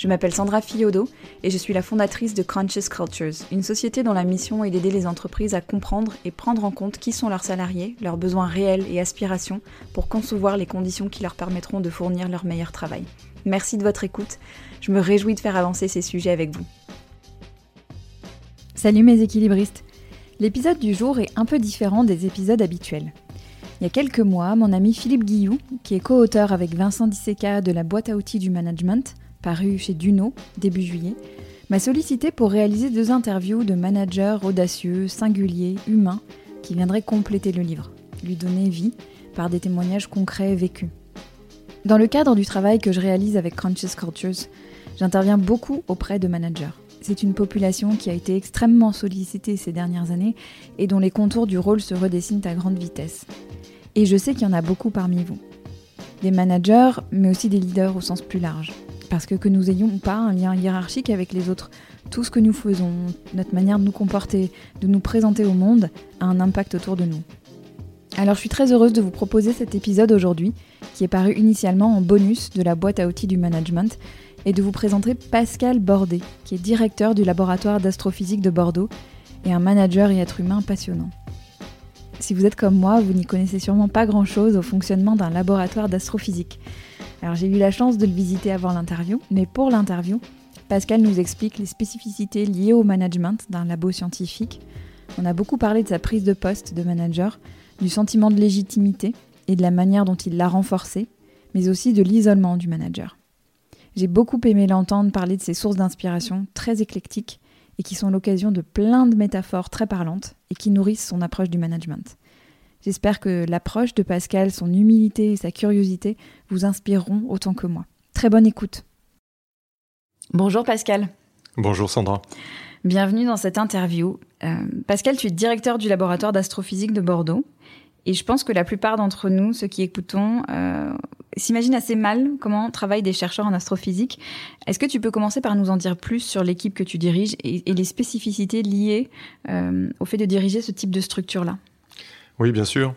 Je m'appelle Sandra Fiodo et je suis la fondatrice de Conscious Cultures, une société dont la mission est d'aider les entreprises à comprendre et prendre en compte qui sont leurs salariés, leurs besoins réels et aspirations pour concevoir les conditions qui leur permettront de fournir leur meilleur travail. Merci de votre écoute, je me réjouis de faire avancer ces sujets avec vous. Salut mes équilibristes L'épisode du jour est un peu différent des épisodes habituels. Il y a quelques mois, mon ami Philippe Guillou, qui est co-auteur avec Vincent Disseca de la boîte à outils du management, paru chez Duno début juillet, m'a sollicité pour réaliser deux interviews de managers audacieux, singuliers, humains, qui viendraient compléter le livre, lui donner vie par des témoignages concrets vécus. Dans le cadre du travail que je réalise avec Conscious Cultures, j'interviens beaucoup auprès de managers. C'est une population qui a été extrêmement sollicitée ces dernières années et dont les contours du rôle se redessinent à grande vitesse. Et je sais qu'il y en a beaucoup parmi vous. Des managers, mais aussi des leaders au sens plus large. Parce que que nous ayons pas un lien hiérarchique avec les autres, tout ce que nous faisons, notre manière de nous comporter, de nous présenter au monde, a un impact autour de nous. Alors je suis très heureuse de vous proposer cet épisode aujourd'hui, qui est paru initialement en bonus de la boîte à outils du management, et de vous présenter Pascal Bordet, qui est directeur du laboratoire d'astrophysique de Bordeaux et un manager et être humain passionnant. Si vous êtes comme moi, vous n'y connaissez sûrement pas grand-chose au fonctionnement d'un laboratoire d'astrophysique. Alors j'ai eu la chance de le visiter avant l'interview, mais pour l'interview, Pascal nous explique les spécificités liées au management d'un labo scientifique. On a beaucoup parlé de sa prise de poste de manager, du sentiment de légitimité et de la manière dont il l'a renforcé, mais aussi de l'isolement du manager. J'ai beaucoup aimé l'entendre parler de ses sources d'inspiration très éclectiques et qui sont l'occasion de plein de métaphores très parlantes et qui nourrissent son approche du management. J'espère que l'approche de Pascal, son humilité et sa curiosité vous inspireront autant que moi. Très bonne écoute. Bonjour Pascal. Bonjour Sandra. Bienvenue dans cette interview. Euh, Pascal, tu es directeur du laboratoire d'astrophysique de Bordeaux. Et je pense que la plupart d'entre nous, ceux qui écoutons, euh, s'imaginent assez mal comment travaillent des chercheurs en astrophysique. Est-ce que tu peux commencer par nous en dire plus sur l'équipe que tu diriges et, les spécificités liées euh, au fait de diriger ce type de structure-là? Oui, bien sûr.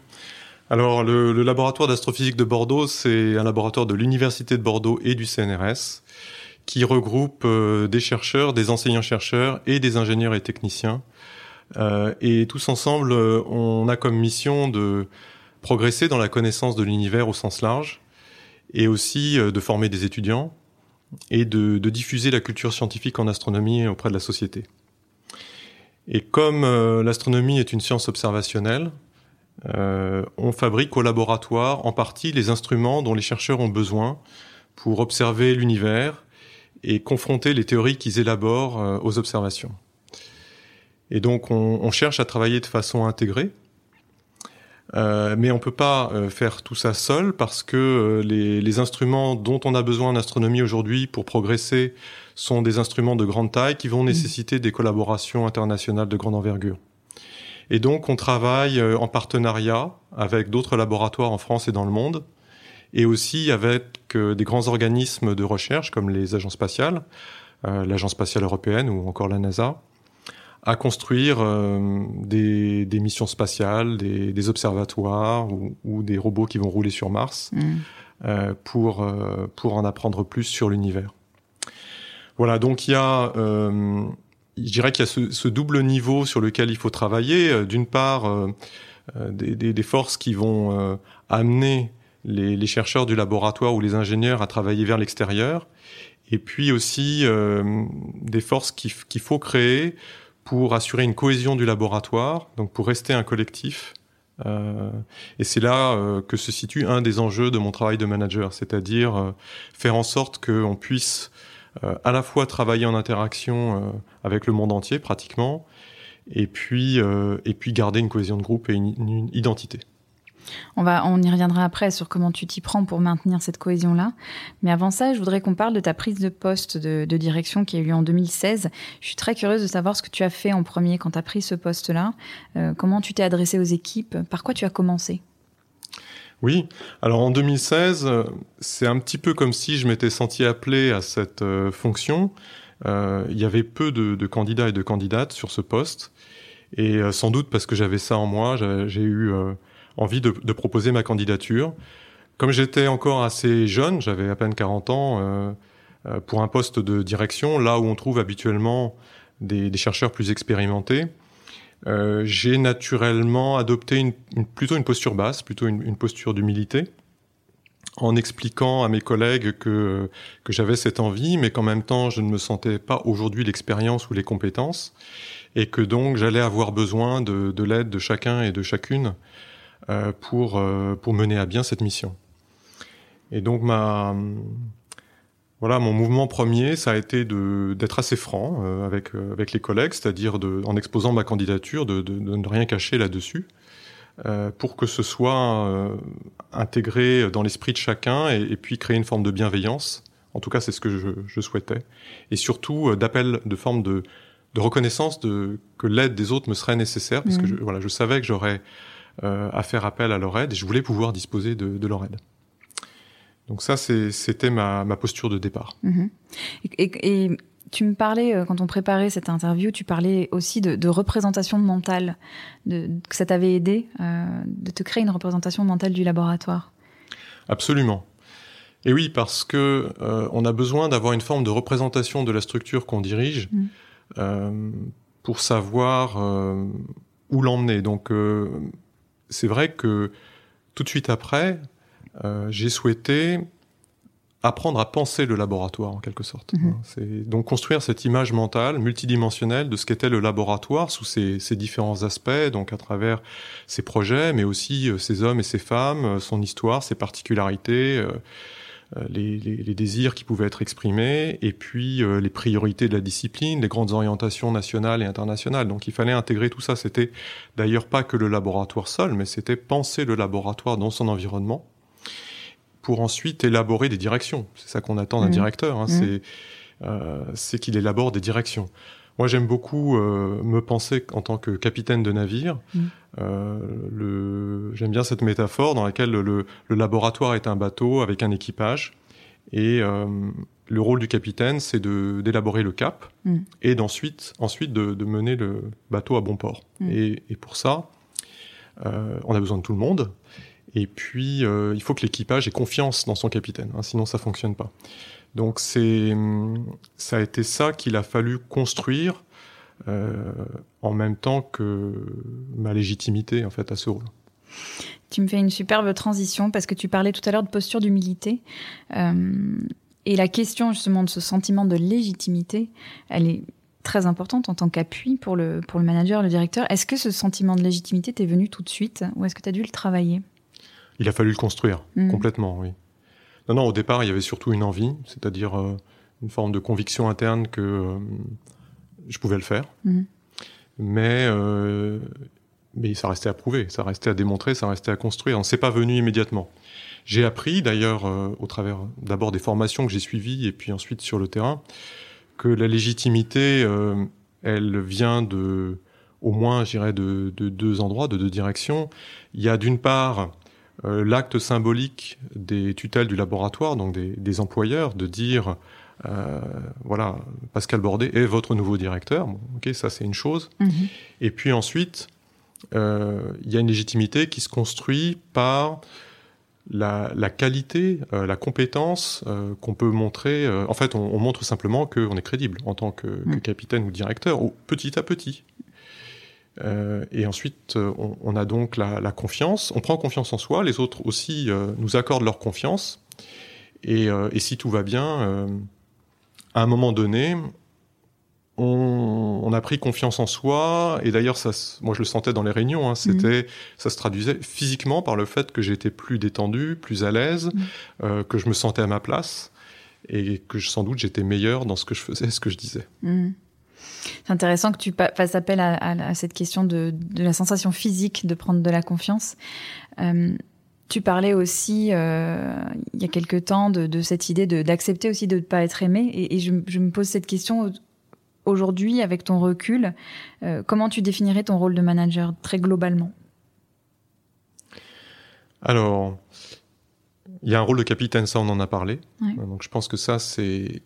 Alors, le, laboratoire d'astrophysique de Bordeaux, c'est un laboratoire de l'Université de Bordeaux et du CNRS qui regroupe euh, des chercheurs, des enseignants-chercheurs et des ingénieurs et techniciens. Euh, et tous ensemble, euh, on a comme mission de progresser dans la connaissance de l'univers au sens large et aussi de former des étudiants et de, de, diffuser la culture scientifique en astronomie auprès de la société. Et comme l'astronomie est une science observationnelle, euh, on fabrique au laboratoire en partie les instruments dont les chercheurs ont besoin pour observer l'univers et confronter les théories qu'ils élaborent euh, aux observations. Et donc on, cherche à travailler de façon intégrée, euh, mais on ne peut pas faire tout ça seul parce que les, les, instruments dont on a besoin en astronomie aujourd'hui pour progresser sont des instruments de grande taille qui vont mmh. nécessiter des collaborations internationales de grande envergure. Et donc, on travaille euh, en partenariat avec d'autres laboratoires en France et dans le monde, et aussi avec euh, des grands organismes de recherche comme les agences spatiales, euh, l'Agence spatiale européenne ou encore la NASA, à construire des, missions spatiales, des, observatoires ou, des robots qui vont rouler sur Mars mmh. pour, pour en apprendre plus sur l'univers. Voilà, donc il y a je dirais qu'il y a ce, ce, double niveau sur lequel il faut travailler. Euh, d'une part, euh, euh, des, des, des, forces qui vont amener les, les, chercheurs du laboratoire ou les ingénieurs à travailler vers l'extérieur, et puis aussi des forces qu'il faut créer pour assurer une cohésion du laboratoire, donc pour rester un collectif. Euh, et c'est là que se situe un des enjeux de mon travail de manager, c'est-à-dire faire en sorte qu'on puisse euh, à la fois travailler en interaction euh, avec le monde entier pratiquement, et puis, et puis garder une cohésion de groupe et une identité. On, va, on y reviendra après sur comment tu t'y prends pour maintenir cette cohésion-là. Mais avant ça, je voudrais qu'on parle de ta prise de poste de, direction qui a eu lieu en 2016. Je suis très curieuse de savoir ce que tu as fait en premier quand tu as pris ce poste-là. Euh, comment tu t'es adressé aux équipes? Par quoi tu as commencé? Oui, alors en 2016, c'est un petit peu comme si je m'étais senti appelé à cette euh, fonction. Euh, il y avait peu de, candidats et de candidates sur ce poste. Et sans doute parce que j'avais ça en moi, j'ai eu envie de, de, proposer ma candidature. Comme j'étais encore assez jeune, j'avais à peine 40 ans, euh, euh, pour un poste de direction, là où on trouve habituellement des, des chercheurs plus expérimentés, euh, j'ai naturellement adopté une, plutôt une posture basse, plutôt une, une posture d'humilité, en expliquant à mes collègues que, que j'avais cette envie, mais qu'en même temps, je ne me sentais pas aujourd'hui l'expérience ou les compétences, et que donc j'allais avoir besoin de, de l'aide de chacun et de chacune euh, pour, euh, pour mener à bien cette mission. Et donc ma voilà, mon mouvement premier, ça a été d'être assez franc euh, avec avec les collègues, c'est-à-dire en exposant ma candidature, de, de, de ne rien cacher là-dessus, euh, pour que ce soit euh, intégré dans l'esprit de chacun et, et, puis créer une forme de bienveillance. En tout cas, c'est ce que je, je, souhaitais, et surtout d'appel, de forme de, de reconnaissance de que l'aide des autres me serait nécessaire, parce que mmh. je, voilà, je savais que j'aurais euh, à faire appel à leur aide et je voulais pouvoir disposer de, de leur aide. Donc ça, c'était ma, ma, posture de départ. Mhm. Et, et, tu me parlais, euh, quand on préparait cette interview, tu parlais aussi de, de représentation mentale, de, que ça t'avait aidé euh, de te créer une représentation mentale du laboratoire. Absolument. Et oui, parce que euh, on a besoin d'avoir une forme de représentation de la structure qu'on dirige mhm. euh, pour savoir où l'emmener. Donc c'est vrai que tout de suite après, euh, j'ai souhaité apprendre à penser le laboratoire en quelque sorte. Mmh. C'est donc construire cette image mentale multidimensionnelle de ce qu'était le laboratoire sous ses, ses, différents aspects, donc à travers ses projets, mais aussi euh, ses hommes et ses femmes, euh, son histoire, ses particularités. Euh, les, les, les, désirs qui pouvaient être exprimés, et puis euh, les priorités de la discipline, les grandes orientations nationales et internationales. Donc il fallait intégrer tout ça. C'était d'ailleurs pas que le laboratoire seul, mais c'était penser le laboratoire dans son environnement pour ensuite élaborer des directions. C'est ça qu'on attend d'un mmh. directeur, hein, mmh. euh, c'est qu'il élabore des directions. Moi, j'aime beaucoup euh, me penser en tant que capitaine de navire. Mm. Euh, j'aime bien cette métaphore dans laquelle le, le, laboratoire est un bateau avec un équipage. Et euh, le rôle du capitaine, c'est d'élaborer le cap mm. et d'ensuite ensuite de, de, mener le bateau à bon port. Mm. Et, et, pour ça, euh, on a besoin de tout le monde. Et puis, euh, il faut que l'équipage ait confiance dans son capitaine, hein, sinon ça fonctionne pas. Donc c'est ça a été ça qu'il a fallu construire euh, en même temps que ma légitimité en fait à ce rôle. Tu me fais une superbe transition parce que tu parlais tout à l'heure de posture d'humilité. Euh, et la question justement de ce sentiment de légitimité, elle est très importante en tant qu'appui pour le, pour le manager, le directeur. Est-ce que ce sentiment de légitimité t'est venu tout de suite ou est-ce que tu as dû le travailler? Il a fallu le construire mmh. complètement, oui. Non, non, au départ, il y avait surtout une envie, c'est-à-dire euh, une forme de conviction interne que euh, je pouvais le faire. Mmh. Mais, euh, mais ça restait à prouver, ça restait à démontrer, ça restait à construire. On s'est pas venu immédiatement. J'ai appris, d'ailleurs, au travers d'abord des formations que j'ai suivies et puis ensuite sur le terrain, que la légitimité, elle vient de, au moins, je dirais, de, de deux endroits, de deux directions. Il y a d'une part euh, l'acte symbolique des tutelles du laboratoire, donc des, des employeurs, de dire euh, voilà, Pascal Bordet est votre nouveau directeur. Bon, ok, ça c'est une chose. Mm -hmm. Et puis ensuite, euh, il y a une légitimité qui se construit par la, la qualité, euh, la compétence qu'on peut montrer. En fait, on, on montre simplement qu'on est crédible en tant que, mm. que capitaine ou directeur, ou petit à petit. Euh, et ensuite, euh, on, on, a donc la, la, confiance. On prend confiance en soi. Les autres aussi euh, nous accordent leur confiance. Et, euh, et si tout va bien, à un moment donné, on, on, a pris confiance en soi. Et d'ailleurs, ça, moi, je le sentais dans les réunions. Hein, C'était, mmh. ça se traduisait physiquement par le fait que j'étais plus détendu, plus à l'aise, mmh. que je me sentais à ma place et que sans doute j'étais meilleur dans ce que je faisais, ce que je disais. Mmh. C'est intéressant que tu fasses appel à, cette question de, la sensation physique de prendre de la confiance. Euh, tu parlais aussi, euh, il y a quelque temps, de, cette idée d'accepter aussi de ne pas être aimé. Et, je, me pose cette question aujourd'hui, avec ton recul. Euh, comment tu définirais ton rôle de manager très globalement? Alors, il y a un rôle de capitaine, ça on en a parlé. Donc je pense que ça, c'est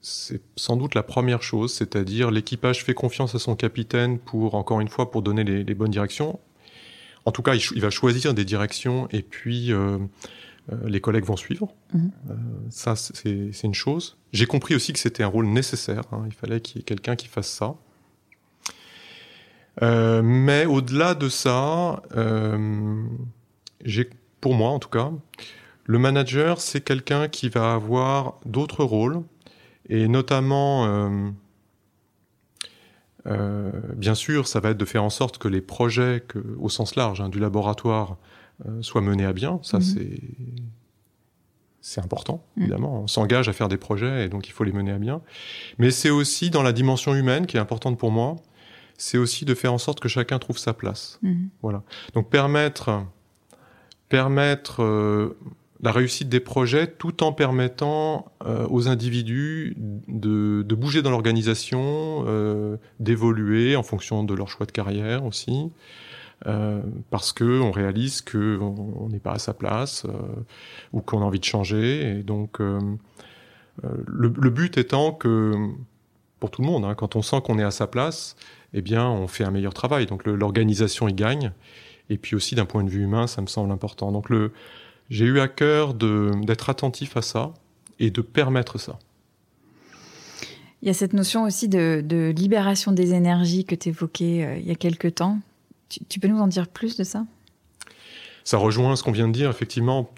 c'est sans doute la première chose, c'est-à-dire l'équipage fait confiance à son capitaine pour, encore une fois, pour donner les, bonnes directions. En tout cas, il, va choisir des directions et puis euh, euh, les collègues vont suivre. Mhm. Euh, ça, c'est une chose. J'ai compris aussi que c'était un rôle nécessaire. Hein. Il fallait qu'il y ait quelqu'un qui fasse ça. mais au-delà de ça, j'ai, pour moi en tout cas, le manager, c'est quelqu'un qui va avoir d'autres rôles et notamment, euh, euh, bien sûr, ça va être de faire en sorte que les projets, que, au sens large, hein, du laboratoire, euh, soient menés à bien. Ça, mhm. c'est c'est important, mhm. évidemment. On s'engage à faire des projets et donc il faut les mener à bien. Mais c'est aussi dans la dimension humaine qui est importante pour moi. C'est aussi de faire en sorte que chacun trouve sa place. Mhm. Voilà. Donc permettre permettre la réussite des projets tout en permettant euh, aux individus de, de bouger dans l'organisation, euh, d'évoluer en fonction de leur choix de carrière aussi, euh, parce que on réalise que on n'est pas à sa place ou qu'on a envie de changer. Et donc, le, le, but étant que pour tout le monde, hein, quand on sent qu'on est à sa place, eh bien, on fait un meilleur travail. Donc, l'organisation y gagne. Et puis aussi, d'un point de vue humain, ça me semble important. Donc, le j'ai eu à cœur d'être attentif à ça et de permettre ça. Il y a cette notion aussi de, libération des énergies que tu évoquais euh, il y a quelques temps. Tu, peux nous en dire plus de ça? Ça rejoint ce qu'on vient de dire, effectivement.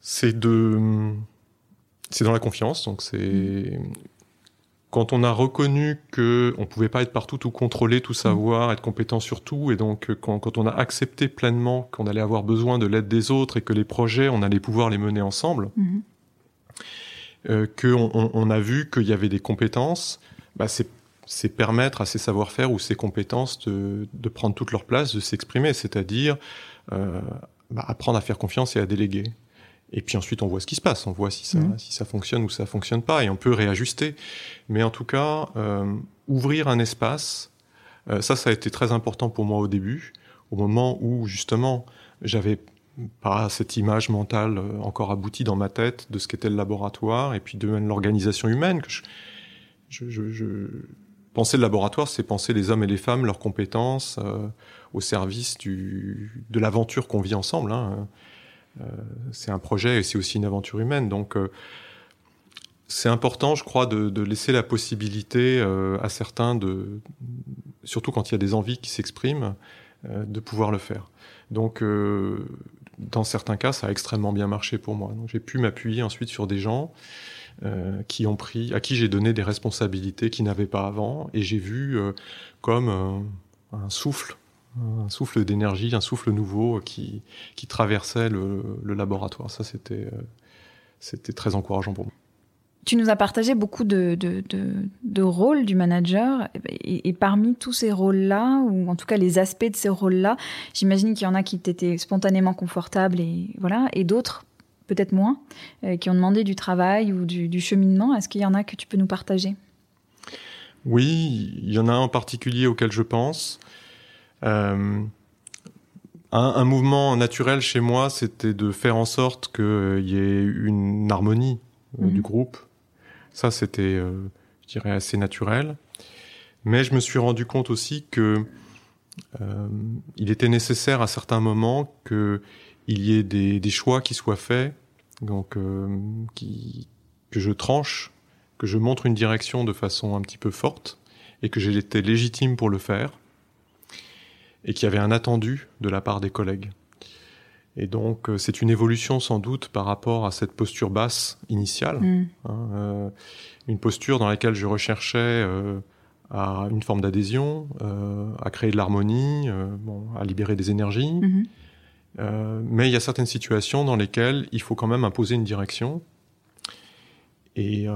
C'est de, c'est dans la confiance. Donc c'est quand on a reconnu que on pouvait pas être partout, tout contrôler, tout savoir, être compétent sur tout, et donc euh, quand, quand on a accepté pleinement qu'on allait avoir besoin de l'aide des autres et que les projets, on allait pouvoir les mener ensemble, mm euh, qu'on on, a vu qu'il y avait des compétences, bah c'est permettre à ces savoir-faire ou ces compétences de, de, prendre toute leur place, de s'exprimer, c'est-à-dire euh, bah, apprendre à faire confiance et à déléguer. Et puis ensuite, on voit ce qui se passe, on voit si ça, mmh. si ça fonctionne ou ça fonctionne pas, et on peut réajuster. Mais en tout cas, euh, ouvrir un espace, euh, ça, ça a été très important pour moi au début, au moment où justement, j'avais pas cette image mentale euh, encore aboutie dans ma tête de ce qu'était le laboratoire, et puis de même l'organisation humaine. Que je, je, je, je, penser le laboratoire, c'est penser les hommes et les femmes, leurs compétences, euh, au service du, de l'aventure qu'on vit ensemble. Hein. Euh, c'est un projet et c'est aussi une aventure humaine. Donc, euh, c'est important, je crois, de, laisser la possibilité euh, à certains surtout quand il y a des envies qui s'expriment, de pouvoir le faire. Donc, dans certains cas, ça a extrêmement bien marché pour moi. J'ai pu m'appuyer ensuite sur des gens qui ont pris, à qui j'ai donné des responsabilités qu'ils n'avaient pas avant, et j'ai vu comme un souffle un souffle d'énergie, un souffle nouveau qui, qui traversait le, laboratoire. Ça, c'était, euh, c'était très encourageant pour moi. Tu nous as partagé beaucoup de, de, rôles du manager, et, parmi tous ces rôles-là, ou en tout cas les aspects de ces rôles-là, j'imagine qu'il y en a qui t'étaient spontanément confortables, et voilà, et d'autres peut-être moins, euh, qui ont demandé du travail ou du, du cheminement. Est-ce qu'il y en a que tu peux nous partager? Oui, il y en a un en particulier auquel je pense. Euh, un, mouvement naturel chez moi, c'était de faire en sorte qu'il y ait une harmonie euh, du mhm. groupe. Ça, c'était, euh, je dirais, assez naturel. Mais je me suis rendu compte aussi que il était nécessaire à certains moments qu'il y ait des, choix qui soient faits, donc qui, que je tranche, que je montre une direction de façon un petit peu forte, et que j'ai été légitime pour le faire et qui avait un attendu de la part des collègues. Et donc euh, c'est une évolution sans doute par rapport à cette posture basse initiale, mm. hein, euh, une posture dans laquelle je recherchais euh, à une forme d'adhésion, à créer de l'harmonie, bon, à libérer des énergies. Mm-hmm. mais il y a certaines situations dans lesquelles il faut quand même imposer une direction. Et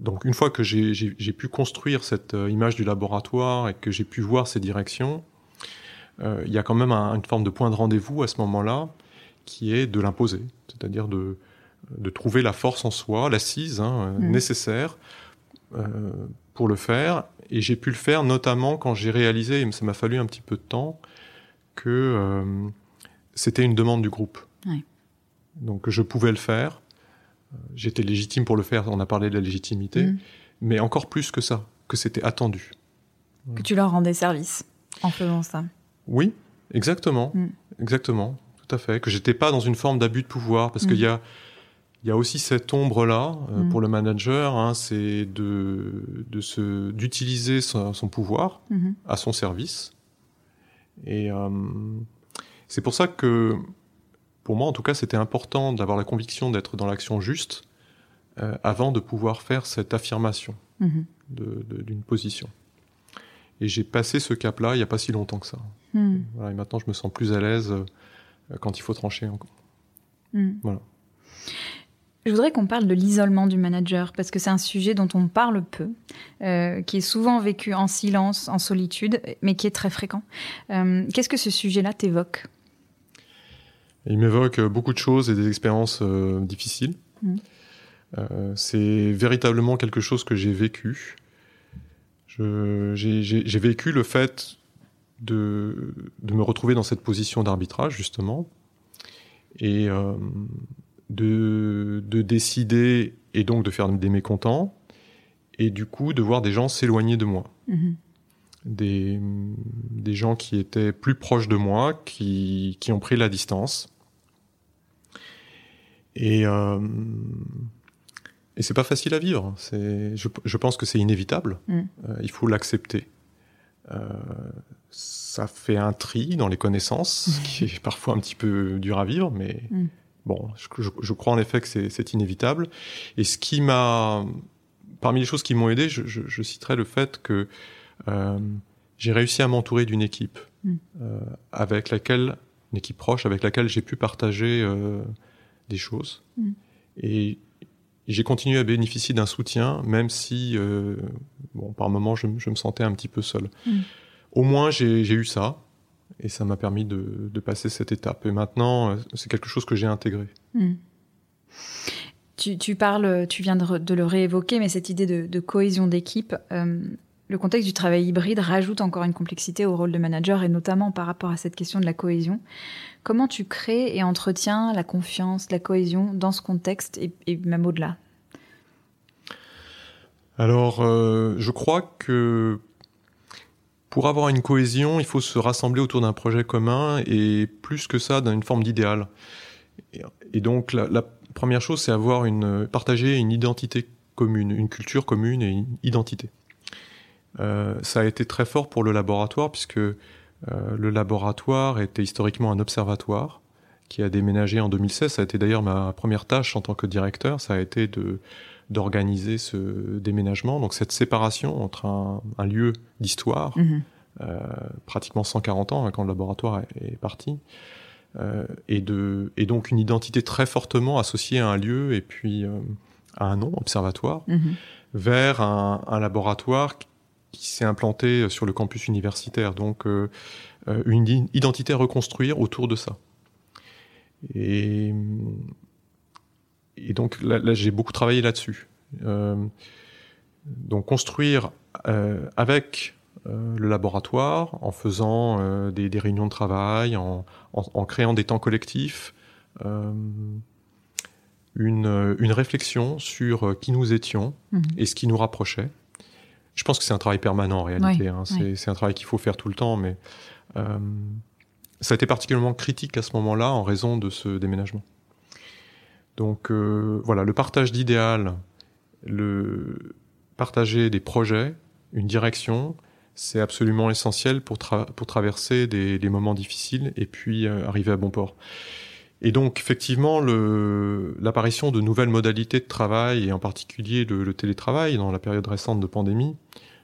donc une fois que j'ai pu construire cette euh, image du laboratoire et que j'ai pu voir ces directions, euh, il y a quand même une forme de point de rendez-vous à ce moment-là qui est de l'imposer, c'est-à-dire de, de, trouver la force en soi, l'assise hein, mmh. nécessaire euh, pour le faire. Et j'ai pu le faire notamment quand j'ai réalisé, et ça m'a fallu un petit peu de temps, que euh, c'était une demande du groupe. Donc je pouvais le faire. J'étais légitime pour le faire, on a parlé de la légitimité, mmh. mais encore plus que ça, que c'était attendu. Que tu leur rendais service en faisant ça. Oui, exactement, mmh. exactement, tout à fait. Que j'étais pas dans une forme d'abus de pouvoir, parce qu'il y a il y a aussi cette ombre-là euh, mm. pour le manager, hein, c'est de, de d'utiliser son, pouvoir mm-hmm. à son service. Et euh, c'est pour ça que, pour moi en tout cas, c'était important d'avoir la conviction d'être dans l'action juste euh, avant de pouvoir faire cette affirmation mm-hmm. d'une position. Et j'ai passé ce cap-là il n'y a pas si longtemps que ça. Mm. et maintenant, je me sens plus à l'aise quand il faut trancher encore. Mm. Voilà. Je voudrais qu'on parle de l'isolement du manager, parce que c'est un sujet dont on parle peu, euh, qui est souvent vécu en silence, en solitude, mais qui est très fréquent. Euh, qu'est-ce que ce sujet-là t'évoque? Il m'évoque beaucoup de choses et des expériences euh, difficiles. Mmh. c'est véritablement quelque chose que j'ai vécu. J'ai vécu le fait de, de, me retrouver dans cette position d'arbitrage, justement. Et de, de décider et donc de faire des mécontents, et du coup de voir des gens s'éloigner de moi. Mhm. Des, des gens qui étaient plus proches de moi, qui, qui ont pris la distance. Et, euh, et c'est pas facile à vivre. C'est, je, je pense que c'est inévitable. Mhm. Euh, il faut l'accepter. Euh, ça fait un tri dans les connaissances, qui est parfois un petit peu dur à vivre, mais mhm. Bon, je, crois en effet que c'est inévitable. Et ce qui m'a, parmi les choses qui m'ont aidé, je, je, citerai le fait que euh, j'ai réussi à m'entourer d'une équipe mm. euh, avec laquelle, une équipe proche, avec laquelle j'ai pu partager euh, des choses. Mm. Et j'ai continué à bénéficier d'un soutien, même si, bon, par moments, je, me sentais un petit peu seul. Mm. Au moins, j'ai eu ça. Et ça m'a permis de, passer cette étape. Et maintenant, euh, c'est quelque chose que j'ai intégré. Hmm. Tu, parles, tu viens de, le réévoquer, mais cette idée de, cohésion d'équipe, euh, le contexte du travail hybride rajoute encore une complexité au rôle de manager, et notamment par rapport à cette question de la cohésion. Comment tu crées et entretiens la confiance, la cohésion dans ce contexte et, même au-delà? Alors, euh, je crois que pour avoir une cohésion, il faut se rassembler autour d'un projet commun et plus que ça, d'une forme d'idéal. Et donc la, première chose, c'est avoir une partager une identité commune, une culture commune et une identité. Euh, ça a été très fort pour le laboratoire puisque euh, le laboratoire était historiquement un observatoire qui a déménagé en 2016. Ça a été d'ailleurs ma première tâche en tant que directeur. Ça a été de d'organiser ce déménagement. Donc cette séparation entre un, lieu d'histoire, mhm. euh, pratiquement 140 ans hein, quand le laboratoire est, parti, euh, et, de, et donc une identité très fortement associée à un lieu et puis euh, à un nom, observatoire, mhm. vers un, un, laboratoire qui s'est implanté sur le campus universitaire. Donc une identité à reconstruire autour de ça. Et et donc là, j'ai beaucoup travaillé là-dessus. Euh, donc construire euh, avec euh, le laboratoire, en faisant euh, des, des, réunions de travail, en, en, en, créant des temps collectifs, euh, une, une, réflexion sur qui nous étions mhm. et ce qui nous rapprochait. Je pense que c'est un travail permanent en réalité. hein. C'est un travail qu'il faut faire tout le temps, mais ça a été particulièrement critique à ce moment-là en raison de ce déménagement. Donc euh, voilà, le partage d'idéal, le partager des projets, une direction, c'est absolument essentiel pour, pour traverser des, moments difficiles et puis euh, arriver à bon port. Et donc effectivement, l'apparition de nouvelles modalités de travail, et en particulier le, télétravail dans la période récente de pandémie,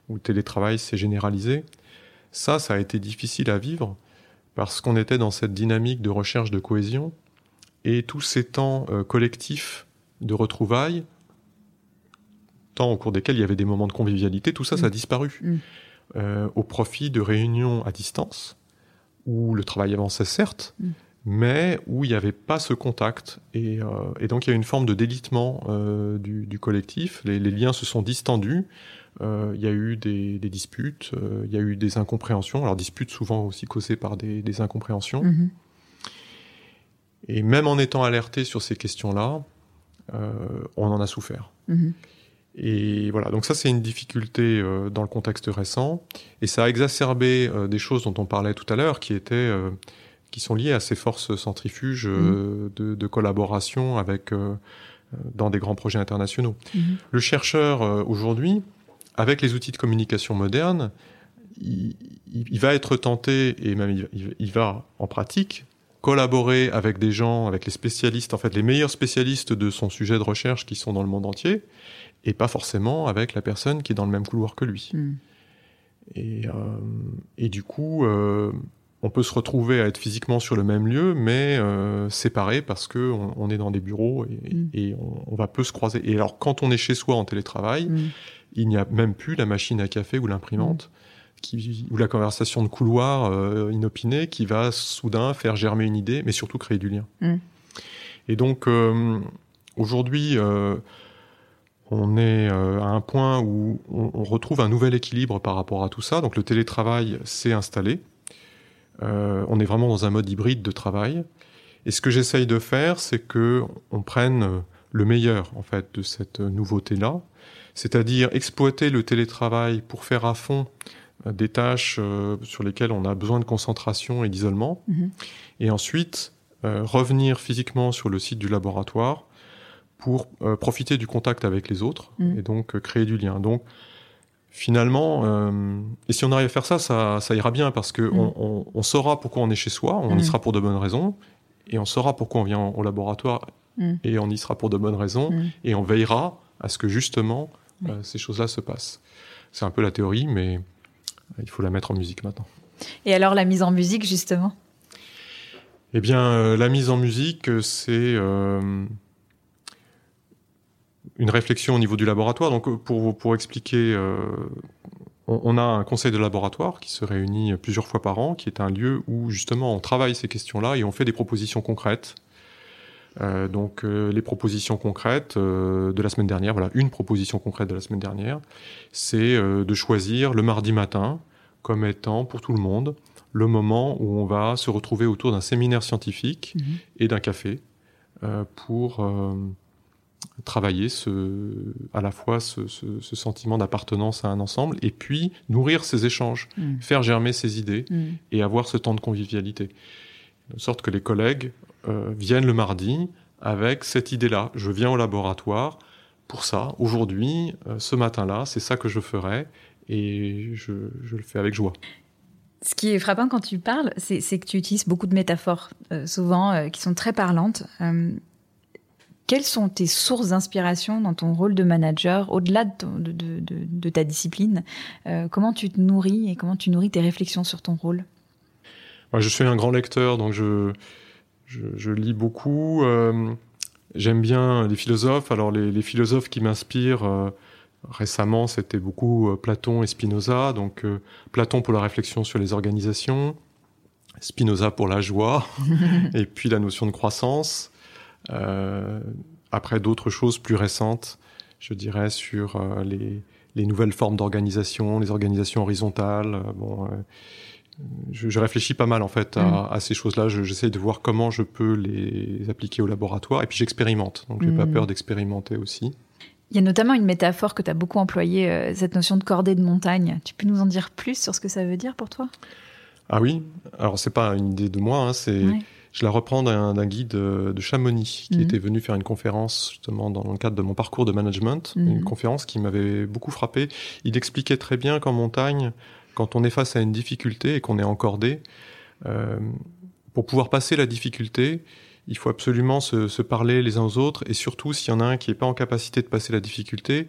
où le télétravail s'est généralisé, ça, ça a été difficile à vivre parce qu'on était dans cette dynamique de recherche de cohésion et tous ces temps euh, collectifs de retrouvailles, temps au cours desquels il y avait des moments de convivialité, tout ça, ça a disparu. Mm. Euh, au profit de réunions à distance, où le travail avançait certes, Mm. Mais où il n'y avait pas ce contact. Et, euh, et donc il y a une forme de délitement euh, du, du collectif. Les, les liens se sont distendus. Euh, il y a eu des, des disputes, il y a eu des incompréhensions. Alors disputes souvent aussi causées par des, des incompréhensions. Mhm. Et même en étant alerté sur ces questions-là, on en a souffert. Mhm. Et voilà, donc ça c'est une difficulté euh, dans le contexte récent, et ça a exacerbé euh, des choses dont on parlait tout à l'heure, qui étaient, euh, qui sont liées à ces forces centrifuges euh, de, de collaboration avec euh, euh, dans des grands projets internationaux. Mhm. Le chercheur aujourd'hui, avec les outils de communication modernes, il, il- va être tenté et même il, il- il va en pratique collaborer avec des gens, avec les spécialistes, en fait les meilleurs spécialistes de son sujet de recherche qui sont dans le monde entier, et pas forcément avec la personne qui est dans le même couloir que lui. Mhm. Et, euh, et du coup, euh, on peut se retrouver à être physiquement sur le même lieu, mais euh, séparés parce que on, on est dans des bureaux et, Mm. et on, on va peu se croiser. Et alors, quand on est chez soi en télétravail, Mhm. il n'y a même plus la machine à café ou l'imprimante. Qui, ou la conversation de couloir euh, inopinée qui va soudain faire germer une idée, mais surtout créer du lien. Mm. Et donc euh, aujourd'hui, on est euh, à un point où on, on retrouve un nouvel équilibre par rapport à tout ça. Donc le télétravail s'est installé. Euh, on est vraiment dans un mode hybride de travail. Et ce que j'essaye de faire, c'est que on prenne euh, le meilleur en fait de cette euh, nouveauté-là, c'est-à-dire exploiter le télétravail pour faire à fond euh, des tâches euh, sur lesquelles on a besoin de concentration et d'isolement, Mhm. et ensuite euh, revenir physiquement sur le site du laboratoire pour profiter du contact avec les autres Mhm. et donc créer du lien. Donc finalement, euh, et si on arrive à faire ça, ça, ça ira bien parce que Mhm. on, on- on saura pourquoi on est chez soi, on y sera pour de bonnes raisons, et on saura pourquoi on vient au laboratoire Mhm. et on y sera pour de bonnes raisons, et on veillera à ce que justement euh, ces choses-là se passent. C'est un peu la théorie, mais il faut la mettre en musique maintenant. Et alors la mise en musique justement? Eh bien, euh, la mise en musique, euh, c'est euh, une réflexion au niveau du laboratoire. Donc, euh, pour, pour expliquer, euh, on, on a un conseil de laboratoire qui se réunit plusieurs fois par an, qui est un lieu où justement on travaille ces questions-là et on fait des propositions concrètes. Euh, donc, euh, les propositions concrètes euh, de la semaine dernière, voilà, une proposition concrète de la semaine dernière, c'est euh, de choisir le mardi matin comme étant pour tout le monde le moment où on va se retrouver autour d'un séminaire scientifique Mhm. et d'un café euh, pour euh, travailler ce, à la fois ce, ce- ce sentiment d'appartenance à un ensemble et puis nourrir ces échanges, Mhm. faire germer ces idées Mhm. et avoir ce temps de convivialité. De sorte que les collègues euh, viennent le mardi avec cette idée-là. Je viens au laboratoire pour ça. Aujourd'hui, euh, ce matin-là, c'est ça que je ferai et je, je le fais avec joie. Ce qui est frappant quand tu parles, c'est que tu utilises beaucoup de métaphores, euh, souvent qui sont très parlantes. Quelles sont tes sources d'inspiration dans ton rôle de manager, au-delà de, ton- de- de- de- de ta discipline Euh, Comment tu te nourris et comment tu nourris tes réflexions sur ton rôle? Moi, je suis un grand lecteur, donc je, je, je lis beaucoup. Euh, J'aime bien les philosophes. Alors, les, les philosophes qui m'inspirent euh, récemment, c'était beaucoup Platon et Spinoza. Donc, Platon pour la réflexion sur les organisations, Spinoza pour la joie, et puis la notion de croissance. Euh, après, d'autres choses plus récentes, je dirais, sur euh, les, les nouvelles formes d'organisation, les organisations horizontales. euh, bon, je, je réfléchis pas mal en fait à, à ces choses-là. Je- J'essaie de voir comment je peux les appliquer au laboratoire et puis j'expérimente. Donc j'ai pas Mhm. peur d'expérimenter aussi. Il y a notamment une métaphore que tu as beaucoup employée, euh, cette notion de cordée de montagne. Tu peux nous en dire plus sur ce que ça veut dire pour toi? Ah oui? Alors c'est pas une idée de moi. Hein, c'est Ouais. Je la reprends d'un guide euh, de Chamonix qui Mhm. était venu faire une conférence justement dans le cadre de mon parcours de management, Mhm. une conférence qui m'avait beaucoup frappé. Il expliquait très bien qu'en montagne, quand on est face à une difficulté et qu'on est encordé, euh, pour pouvoir passer la difficulté, il faut absolument se, se parler les uns aux autres et surtout s'il y en a un qui n'est pas en capacité de passer la difficulté,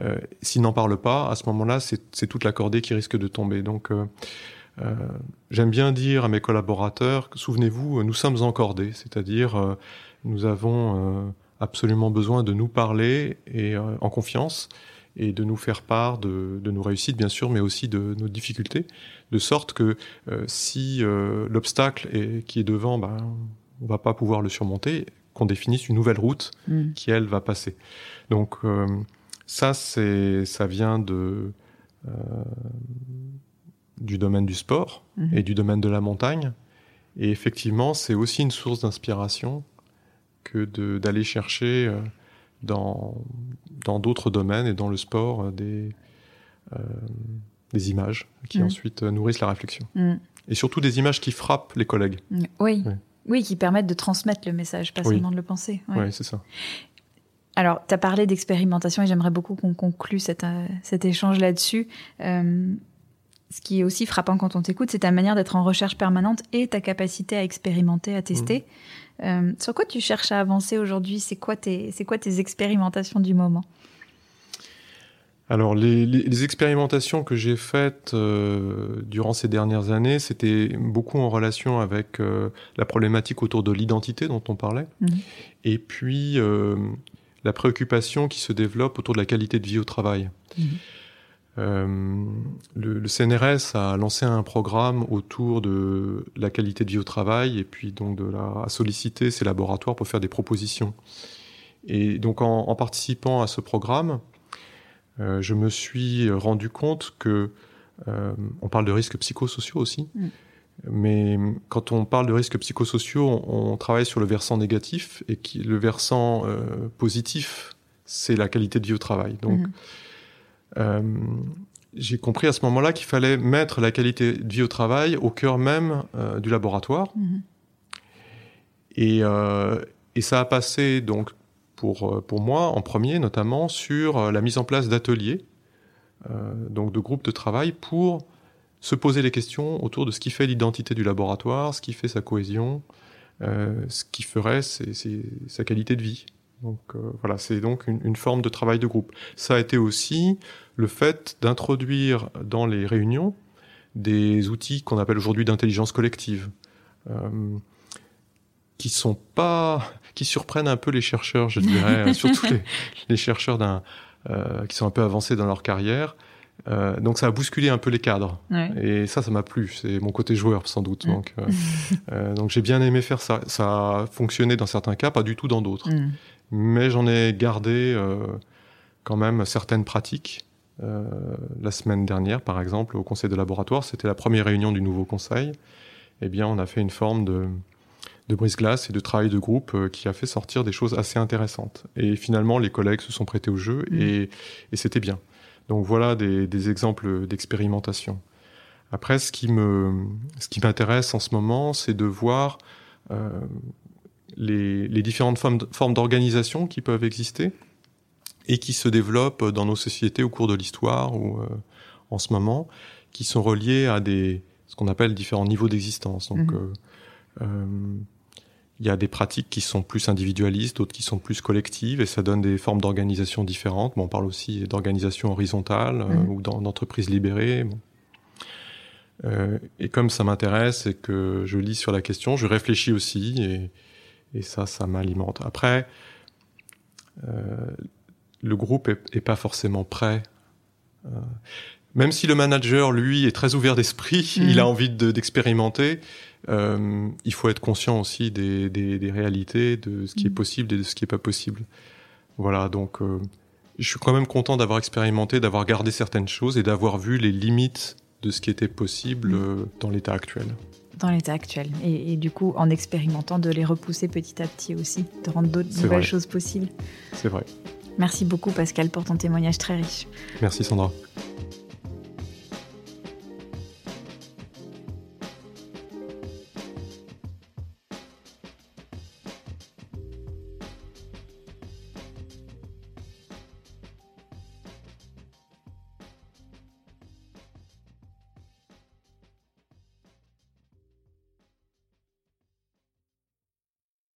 euh, s'il n'en parle pas, à ce moment-là, c'est c'est toute la cordée qui risque de tomber. Donc euh, euh, J'aime bien dire à mes collaborateurs, souvenez-vous, euh, nous sommes encordés, c'est-à-dire euh, nous avons euh, absolument besoin de nous parler et en confiance et de nous faire part de, nos réussites, bien sûr, mais aussi de nos difficultés, de sorte que si l'obstacle qui est devant, ben, on ne va pas pouvoir le surmonter, qu'on définisse une nouvelle route mm. qui, elle, va passer. Donc ça, ça vient de, du domaine du sport mm-hmm. et du domaine de la montagne. Et effectivement, c'est aussi une source d'inspiration que d'aller chercher dans dans d'autres domaines et dans le sport euh, des, euh, des images qui mm. ensuite euh, nourrissent la réflexion. Mm. Et surtout des images qui frappent les collègues. Mm. Oui. oui. qui permettent de transmettre le message, pas seulement de le penser. Oui, c'est ça. Alors, tu as parlé d'expérimentation et j'aimerais beaucoup qu'on conclue cet, cet échange là-dessus. Ce qui est aussi frappant quand on t'écoute, c'est ta manière d'être en recherche permanente et ta capacité à expérimenter, à tester. Euh, sur quoi tu cherches à avancer aujourd'hui? C'est quoi, tes, quoi tes expérimentations du moment? Alors les, expérimentations que j'ai faites euh, durant ces dernières années, c'était beaucoup en relation avec euh, la problématique autour de l'identité dont on parlait, mhm. et puis la préoccupation qui se développe autour de la qualité de vie au travail. Mhm. Euh, le, CNRS a lancé un programme autour de la qualité de vie au travail et puis donc de la, a sollicité ses laboratoires pour faire des propositions. Et donc en, participant à ce programme, euh, je me suis rendu compte que euh, on parle de risques psychosociaux aussi, mm. mais quand on parle de risques psychosociaux, on, travaille sur le versant négatif et qui, le versant positif, c'est la qualité de vie au travail. Donc mm-hmm. Euh, j'ai compris à ce moment-là qu'il fallait mettre la qualité de vie au travail au cœur même euh, du laboratoire. Mhm. Et, euh, et, ça a passé donc pour, pour moi en premier notamment sur la mise en place d'ateliers, donc de groupes de travail pour se poser les questions autour de ce qui fait l'identité du laboratoire, ce qui fait sa cohésion, ce qui ferait sa qualité de vie. Donc voilà, c'est donc une, forme de travail de groupe. Ça a été aussi le fait d'introduire dans les réunions des outils qu'on appelle aujourd'hui d'intelligence collective, euh, qui sont pas, qui surprennent un peu les chercheurs, je dirais, surtout les, chercheurs d'un, euh, qui sont un peu avancés dans leur carrière. donc ça a bousculé un peu les cadres. Et ça, ça m'a plu. C'est mon côté joueur, sans doute. Donc, donc j'ai bien aimé faire ça. Ça a fonctionné dans certains cas, pas du tout dans d'autres. Mm mais j'en ai gardé euh, quand même certaines pratiques. Euh, la semaine dernière, par exemple, au conseil de laboratoire, c'était la première réunion du nouveau conseil. Eh bien, on a fait une forme de, de brise-glace et de travail de groupe euh, qui a fait sortir des choses assez intéressantes. Et finalement, les collègues se sont prêtés au jeu mmh. et, et c'était bien. Donc voilà des, des exemples d'expérimentation. Après, ce qui me, ce qui m'intéresse en ce moment, c'est de voir euh, les, différentes formes, d'organisation qui peuvent exister et qui se développent dans nos sociétés au cours de l'histoire ou euh, en ce moment, qui sont reliées à des ce qu'on appelle différents niveaux d'existence. Donc, mhm. euh, euh, il y a des pratiques qui sont plus individualistes, d'autres qui sont plus collectives, et ça donne des formes d'organisation différentes. on parle aussi d'organisation horizontale mhm. ou d'entreprise libérée. et comme ça m'intéresse et que je lis sur la question, je réfléchis aussi et, et ça, ça m'alimente. Après, euh, le groupe est, pas forcément prêt. Euh, même si le manager, lui, est très ouvert d'esprit, mhm. il a envie d'expérimenter, euh, il faut être conscient aussi des, des, réalités, de ce qui est mhm. possible et de ce qui est pas possible. Voilà, donc je suis quand même content d'avoir expérimenté, d'avoir gardé certaines choses et d'avoir vu les limites de ce qui était possible mhm. dans l'état actuel dans l'état actuel. Et, du coup, en expérimentant, de les repousser petit à petit aussi, de rendre d'autres nouvelles choses possibles. C'est vrai. Merci beaucoup Pascal pour ton témoignage très riche. Merci Sandra.